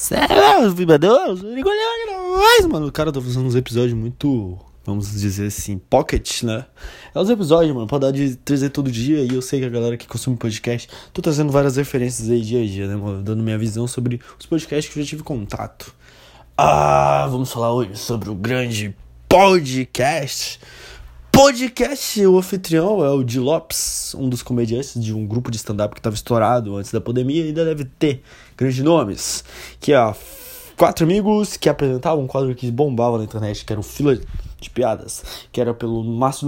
Sério, vibradores? Mas, mano, o cara tá fazendo uns episódios muito, vamos dizer assim, pocket, né? É uns episódios, mano, pra dar de trazer todo dia. E eu sei que a galera que consome podcast, tô trazendo várias referências aí dia a dia, né, mano? Dando minha visão sobre os podcasts que eu já tive contato. Ah, vamos falar hoje sobre o grande podcast podcast, o anfitrião é o Di Lopes, um dos comediantes de um grupo de stand-up que estava estourado antes da pandemia e ainda deve ter grandes nomes. Que é quatro amigos que apresentavam um quadro que bombava na internet, que era o Fila de Piadas, que era pelo Márcio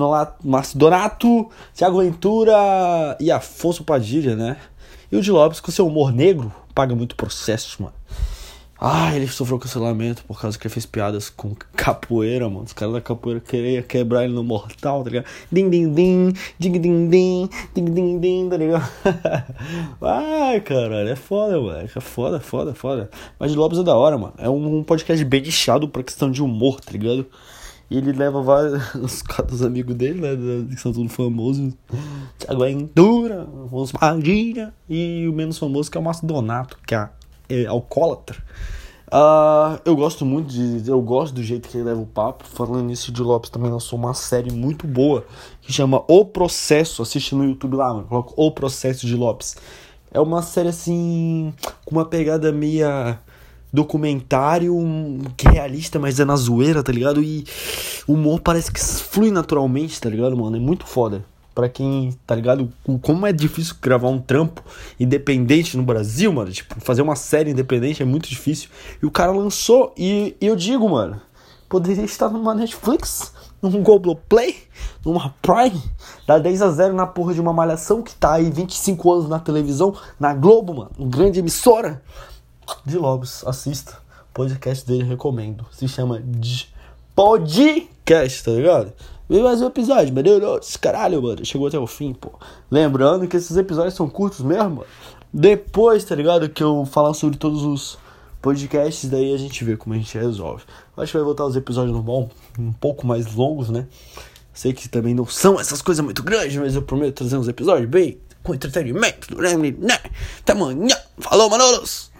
Donato, Thiago Ventura e Afonso Padilha, né? E o Di Lopes, com seu humor negro, paga muito processo, mano. Ah, ele sofreu cancelamento por causa que ele fez piadas com capoeira, mano. Os caras da capoeira queriam quebrar ele no mortal, tá ligado? ding, ding, ding, ding, ding, ding, ding, ding, din, tá ligado? Ai, caralho, é foda, mano. É foda, foda, foda. Mas de Lopes é da hora, mano. É um, um podcast bem lixado pra questão de humor, tá ligado? E ele leva vários os, amigos dele, né? Que são todos famosos. Thiago Ventura, Afonso Padilha. E o menos famoso que é o Márcio Donato, que é é, alcoólatra. Uh, eu gosto muito de. Eu gosto do jeito que ele leva o papo. Falando nisso, de Lopes também lançou uma série muito boa que chama O Processo. Assiste no YouTube lá, mano. Coloca O Processo de Lopes. É uma série assim. com uma pegada meia documentário que realista, mas é na zoeira, tá ligado? E o humor parece que flui naturalmente, tá ligado, mano? É muito foda para quem, tá ligado? Como é difícil gravar um trampo independente no Brasil, mano. Tipo, fazer uma série independente é muito difícil. E o cara lançou, e, e eu digo, mano, poderia estar numa Netflix, num Globoplay, numa Prime, dá 10 a 0 na porra de uma malhação que tá aí 25 anos na televisão, na Globo, mano. Grande emissora. De Lobos, assista. Podcast dele recomendo. Se chama de Podcast, tá ligado? Veio mais um episódio, Deus, caralho, mano. Chegou até o fim, pô. Lembrando que esses episódios são curtos mesmo, mano. Depois, tá ligado? Que eu falar sobre todos os podcasts, daí a gente vê como a gente resolve. Acho que vai voltar os episódios normal, um pouco mais longos, né? Sei que também não são essas coisas muito grandes, mas eu prometo trazer uns episódios bem com entretenimento, né? Até amanhã. Falou, Manolos!